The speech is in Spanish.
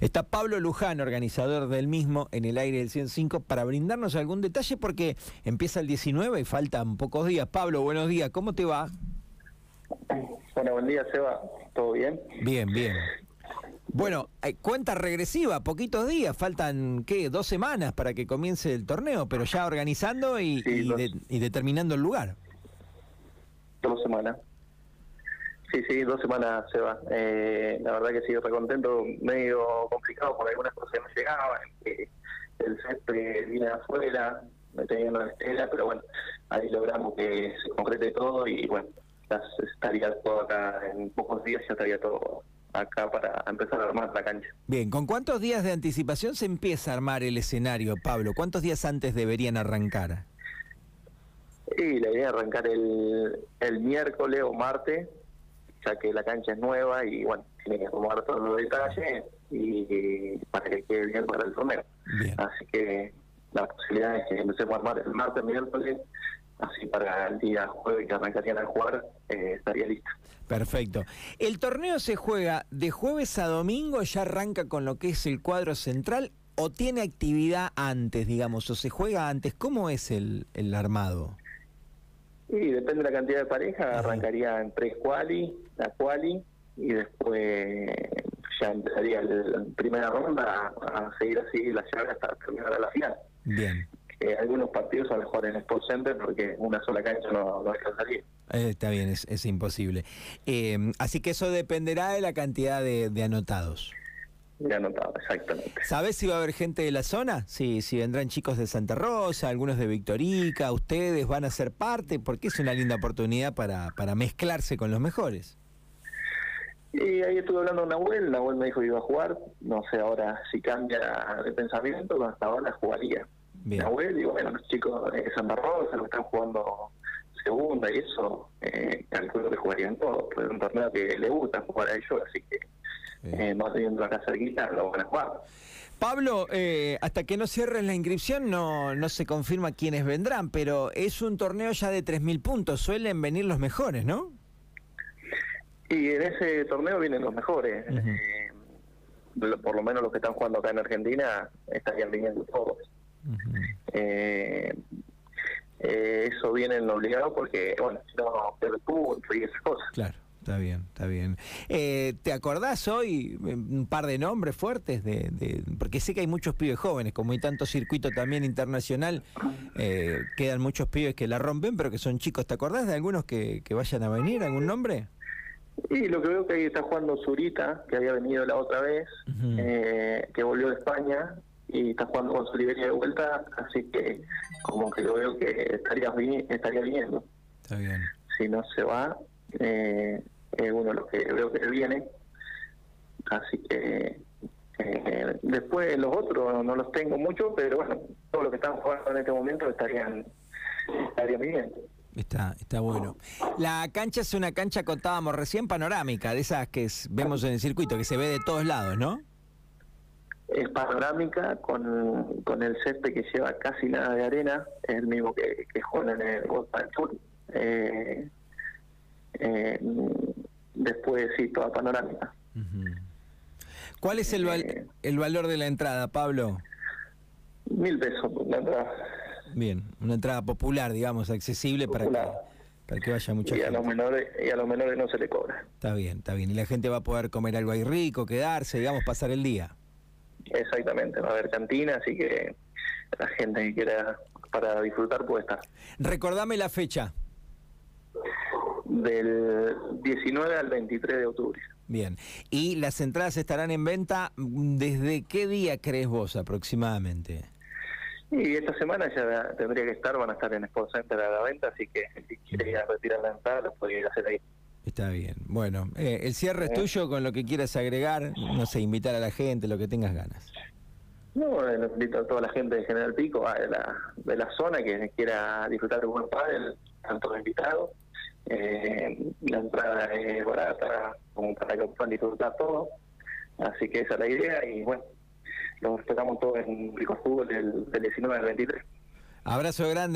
Está Pablo Luján, organizador del mismo en el aire del 105, para brindarnos algún detalle porque empieza el 19 y faltan pocos días. Pablo, buenos días, ¿cómo te va? Bueno, buen día, Seba. ¿Todo bien? Bien, bien. Bueno, eh, cuenta regresiva, poquitos días, faltan, ¿qué? Dos semanas para que comience el torneo, pero ya organizando y, Sí, y dos. de- y determinando el lugar. Dos semanas. Sí, sí, dos semanas, Seba. Eh, la verdad que sí, recontento, medio complicado por algunas cosas que no llegaban, que el césped viene de afuera, me tenían una estela, pero bueno, ahí logramos que se concrete todo y bueno, ya estaría todo acá en pocos días, ya estaría todo acá para empezar a armar la cancha. Bien, ¿con cuántos días de anticipación se empieza a armar el escenario, Pablo? ¿Cuántos días antes deberían arrancar? Y la idea es arrancar el, el miércoles o martes, ya que la cancha es nueva y bueno, tiene que tomar todos los detalles y para que quede bien para el torneo. Así que la posibilidad es que empecemos a armar el martes, miércoles, así para el día jueves que arrancarían a jugar, eh, estaría listo. Perfecto. El torneo se juega de jueves a domingo, ya arranca con lo que es el cuadro central o tiene actividad antes, digamos, o se juega antes. ¿Cómo es el, el armado? Y depende de la cantidad de parejas, arrancaría en tres quali, la quali, y después ya empezaría la primera ronda a, a seguir así la llave hasta terminar la final. Bien, Eh, algunos partidos a lo mejor en Sport Center porque una sola cancha no, no alcanzaría. eh, está bien, es, es imposible. Eh, así que eso dependerá de la cantidad de, de anotados. Ya anotado, exactamente. ¿Sabés si va a haber gente de la zona? Sí, si vendrán chicos de Santa Rosa, algunos de Victorica, ustedes van a ser parte, porque es una linda oportunidad para, para mezclarse con los mejores. Y ahí estuve hablando con Nahuel, Nahuel me dijo que iba a jugar, no sé ahora si cambia de pensamiento, pero hasta ahora jugaría. Bien. Nahuel, y bueno, los chicos de Santa Rosa, los que están jugando segunda y eso, eh, calculo que jugarían todos, pero es un torneo que le gusta jugar a ellos, así que. Eh, más teniendo acá cerquita, lo van a jugar. Pablo, eh, hasta que no cierren la inscripción no, no se confirma quiénes vendrán, pero es un torneo ya de 3.000 puntos, suelen venir los mejores, ¿no? Y en ese torneo vienen los mejores. Eh, por lo menos los que están jugando acá en Argentina estarían viniendo todos. Eh, eh, eso viene en lo obligado porque, bueno, si no, pierde punto y esas cosas. Claro, está bien, está bien. Eh, ¿Te acordás hoy eh, un par de nombres fuertes? de, de- Porque sé que hay muchos pibes jóvenes, como hay tanto circuito también internacional, eh, quedan muchos pibes que la rompen, pero que son chicos. ¿Te acordás de algunos que, que vayan a venir? ¿Algún nombre? Y lo que veo que ahí está jugando Zurita, que había venido la otra vez, eh, que volvió de España y está jugando con su Liberia de vuelta, así que como que lo veo que estaría, estaría viniendo. Está bien. Si no se va, eh, es uno de los que veo que viene. Así que eh, después los otros no los tengo mucho, pero bueno, todos los que están jugando en este momento estarían, estarían viniendo. Está, está bueno. La cancha es una cancha, contábamos recién, panorámica, de esas que es- vemos en el circuito, que se ve de todos lados, ¿no? Es panorámica con, con el césped que lleva casi nada de arena, es el mismo que, que juega en el World Tour. Eh, eh, después sí, toda panorámica. ¿Cuál es el, val- Eh. el valor de la entrada, Pablo? Mil pesos por la entrada. Bien, una entrada popular, digamos, accesible para que, para que vaya mucha Y a los gente. menores y a los menores no se le cobra. Está bien, está bien. Y la gente va a poder comer algo ahí rico, quedarse, digamos, pasar el día. Exactamente, va a haber cantina, así que la gente que quiera para disfrutar puede estar. Recordame la fecha. Del 19 al 23 de octubre. Bien. ¿Y las entradas estarán en venta mm, desde qué día crees vos aproximadamente? Y esta semana ya tendría que estar, van a estar en Sport Center a la venta, así que si quiere ir a retirar la entrada, lo podría ir a hacer ahí. Está bien. Bueno, eh, el cierre es Eh. tuyo con lo que quieras agregar, no sé, invitar a la gente, lo que tengas ganas. No, eh, los invito a toda la gente de General Pico, de la, de la zona que quiera disfrutar de buen pádel, están todos invitados. Eh, la entrada es barata, como para que puedan disfrutar todo. Así que esa es la idea y bueno, los esperamos todos en Rico Fútbol del, del 19 al 23. Abrazo grande.